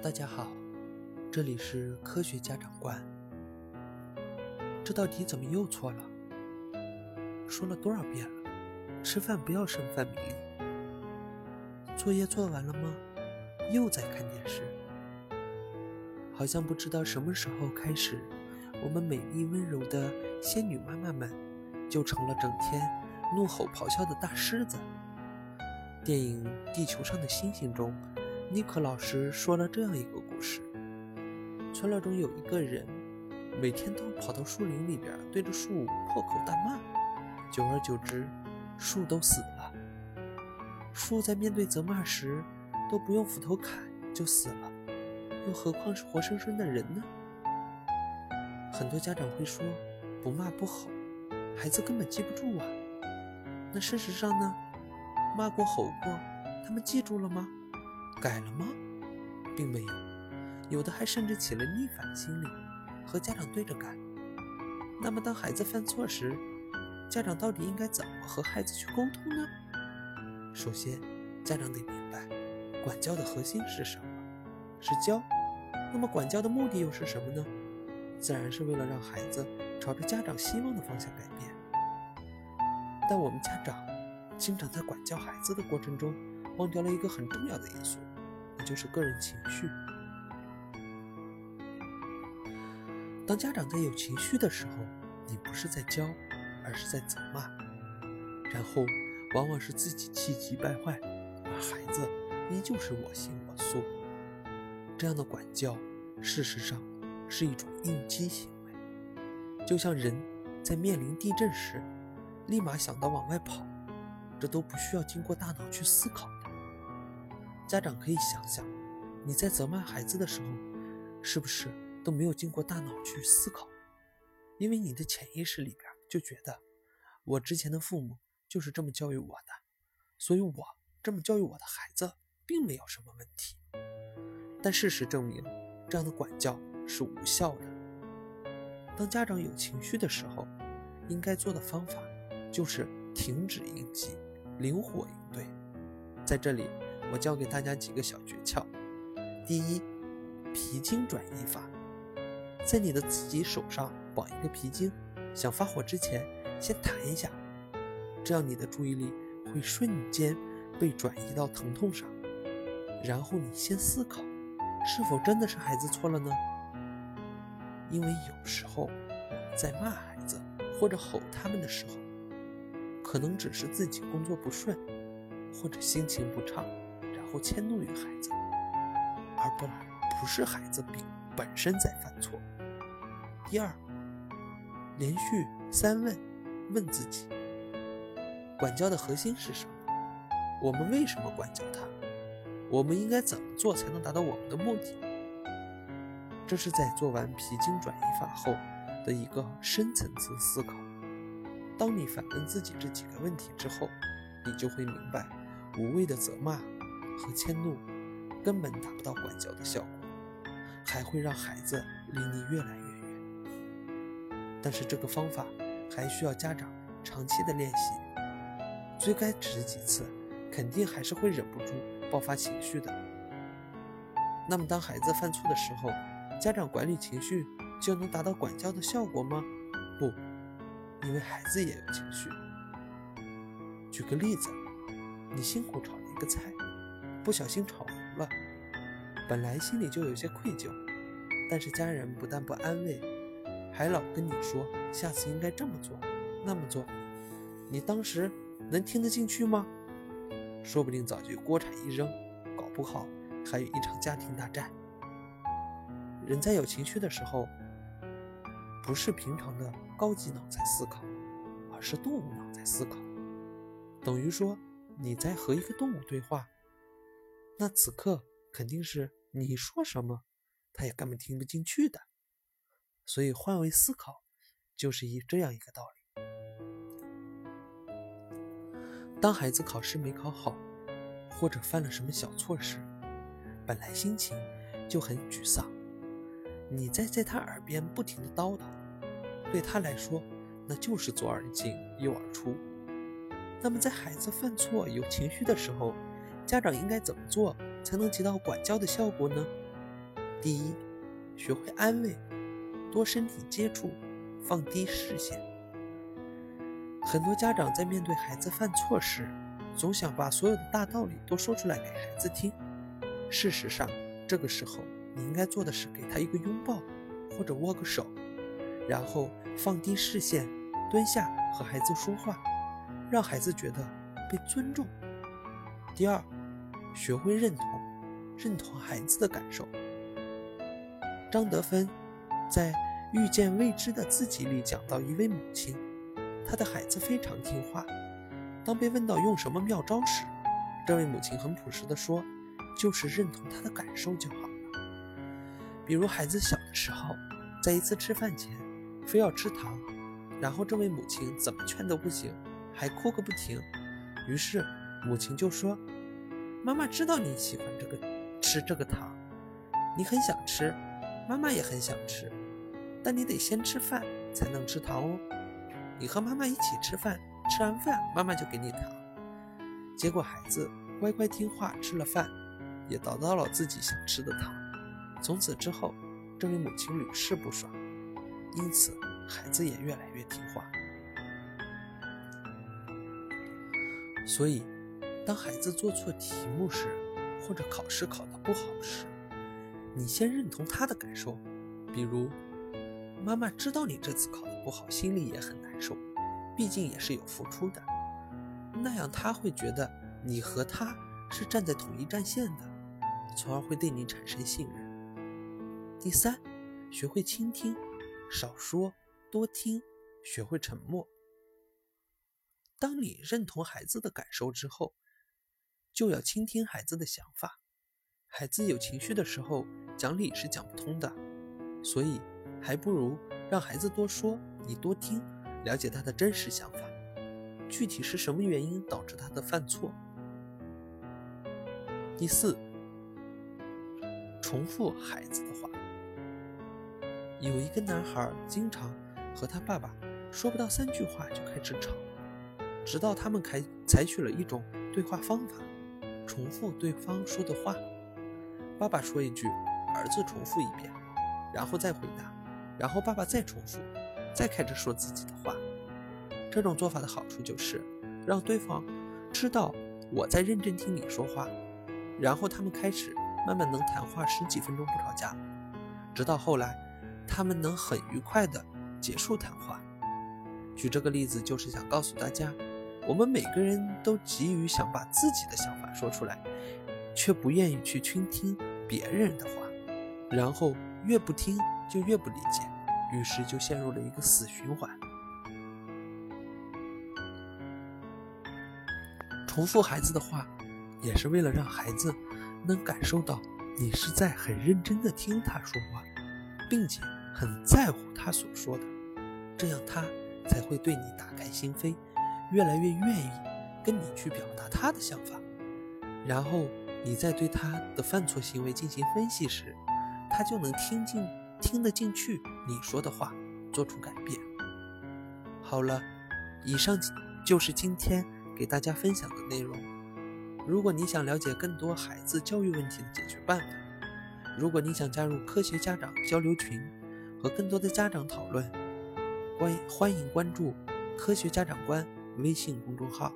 大家好，这里是科学家长观。这道题怎么又错了？说了多少遍了？吃饭不要剩饭米粒。作业做完了吗？又在看电视。好像不知道什么时候开始，我们美丽温柔的仙女妈妈们就成了整天怒吼咆哮的大狮子。电影《地球上的星星》中。尼克老师说了这样一个故事：村落中有一个人，每天都跑到树林里边，对着树破口大骂。久而久之，树都死了。树在面对责骂时，都不用斧头砍就死了，又何况是活生生的人呢？很多家长会说，不骂不吼，孩子根本记不住啊。那事实上呢？骂过吼过，他们记住了吗？改了吗？并没有，有的还甚至起了逆反心理，和家长对着干。那么，当孩子犯错时，家长到底应该怎么和孩子去沟通呢？首先，家长得明白，管教的核心是什么？是教。那么，管教的目的又是什么呢？自然是为了让孩子朝着家长希望的方向改变。但我们家长经常在管教孩子的过程中，忘掉了一个很重要的因素。就是个人情绪。当家长在有情绪的时候，你不是在教，而是在责骂，然后往往是自己气急败坏，而孩子依旧是我行我素。这样的管教，事实上是一种应激行为，就像人在面临地震时，立马想到往外跑，这都不需要经过大脑去思考。家长可以想想，你在责骂孩子的时候，是不是都没有经过大脑去思考？因为你的潜意识里边就觉得，我之前的父母就是这么教育我的，所以我这么教育我的孩子并没有什么问题。但事实证明，这样的管教是无效的。当家长有情绪的时候，应该做的方法就是停止应激，灵活应对。在这里。我教给大家几个小诀窍。第一，皮筋转移法，在你的自己手上绑一个皮筋，想发火之前先弹一下，这样你的注意力会瞬间被转移到疼痛上。然后你先思考，是否真的是孩子错了呢？因为有时候在骂孩子或者吼他们的时候，可能只是自己工作不顺，或者心情不畅。后迁怒于孩子，而不不是孩子本本身在犯错。第二，连续三问，问自己：管教的核心是什么？我们为什么管教他？我们应该怎么做才能达到我们的目的？这是在做完皮筋转移法后的一个深层次思考。当你反问自己这几个问题之后，你就会明白，无谓的责骂。和迁怒根本达不到管教的效果，还会让孩子离你越来越远。但是这个方法还需要家长长期的练习，最开始几次肯定还是会忍不住爆发情绪的。那么当孩子犯错的时候，家长管理情绪就能达到管教的效果吗？不，因为孩子也有情绪。举个例子，你辛苦炒了一个菜。不小心炒糊了，本来心里就有些愧疚，但是家人不但不安慰，还老跟你说下次应该这么做，那么做，你当时能听得进去吗？说不定早就锅铲一扔，搞不好还有一场家庭大战。人在有情绪的时候，不是平常的高级脑在思考，而是动物脑在思考，等于说你在和一个动物对话。那此刻肯定是你说什么，他也根本听不进去的。所以换位思考，就是一这样一个道理。当孩子考试没考好，或者犯了什么小错时，本来心情就很沮丧，你再在他耳边不停的叨叨，对他来说那就是左耳进右耳出。那么在孩子犯错有情绪的时候，家长应该怎么做才能起到管教的效果呢？第一，学会安慰，多身体接触，放低视线。很多家长在面对孩子犯错时，总想把所有的大道理都说出来给孩子听。事实上，这个时候你应该做的是给他一个拥抱，或者握个手，然后放低视线，蹲下和孩子说话，让孩子觉得被尊重。第二，学会认同，认同孩子的感受。张德芬在《遇见未知的自己》里讲到，一位母亲，她的孩子非常听话。当被问到用什么妙招时，这位母亲很朴实地说：“就是认同他的感受就好了。”比如孩子小的时候，在一次吃饭前非要吃糖，然后这位母亲怎么劝都不行，还哭个不停。于是母亲就说：“妈妈知道你喜欢这个吃这个糖，你很想吃。”妈妈也很想吃，但你得先吃饭才能吃糖哦。你和妈妈一起吃饭，吃完饭妈妈就给你糖。结果孩子乖乖听话吃了饭，也得到了自己想吃的糖。从此之后，这位母亲屡试不爽，因此孩子也越来越听话。所以，当孩子做错题目时，或者考试考得不好时，你先认同他的感受，比如，妈妈知道你这次考得不好，心里也很难受，毕竟也是有付出的，那样他会觉得你和他是站在统一战线的，从而会对你产生信任。第三，学会倾听，少说多听，学会沉默。当你认同孩子的感受之后，就要倾听孩子的想法。孩子有情绪的时候，讲理是讲不通的，所以还不如让孩子多说，你多听，了解他的真实想法，具体是什么原因导致他的犯错。第四，重复孩子的话。有一个男孩经常和他爸爸说不到三句话就开始吵，直到他们开采取了一种对话方法，重复对方说的话。爸爸说一句，儿子重复一遍，然后再回答，然后爸爸再重复，再开始说自己的话。这种做法的好处就是让对方知道我在认真听你说话，然后他们开始慢慢能谈话十几分钟不吵架，直到后来他们能很愉快的结束谈话。举这个例子就是想告诉大家，我们每个人都急于想把自己的想法说出来。却不愿意去倾听别人的话，然后越不听就越不理解，于是就陷入了一个死循环。重复孩子的话，也是为了让孩子能感受到你是在很认真的听他说话，并且很在乎他所说的，这样他才会对你打开心扉，越来越愿意跟你去表达他的想法，然后。你在对他的犯错行为进行分析时，他就能听进、听得进去你说的话，做出改变。好了，以上就是今天给大家分享的内容。如果你想了解更多孩子教育问题的解决办法，如果你想加入科学家长交流群和更多的家长讨论，欢欢迎关注“科学家长官”微信公众号。